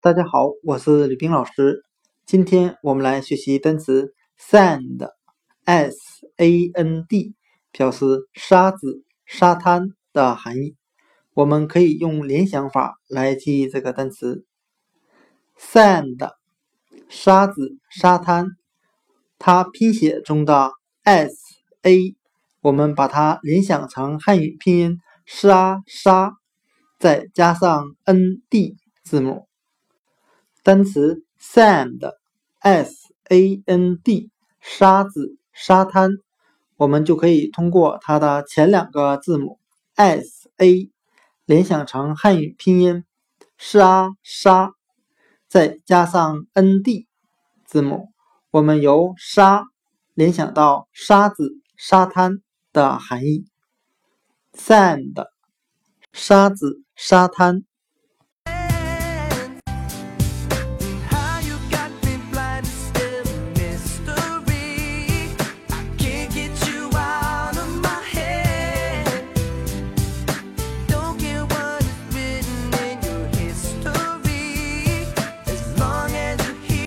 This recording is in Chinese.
大家好，我是吕冰老师。今天我们来学习单词 sand，s-a-n-d，表示沙子、沙滩的含义。我们可以用联想法来记忆这个单词 sand，沙子、沙滩。它拼写中的 s-a，我们把它联想成汉语拼音沙沙，再加上 n-d 字母。单词 sand，s-a-n-d，沙子、沙滩，我们就可以通过它的前两个字母 s-a 联想成汉语拼音沙沙，再加上 n-d 字母，我们由沙联想到沙子、沙滩的含义。sand，沙子、沙滩。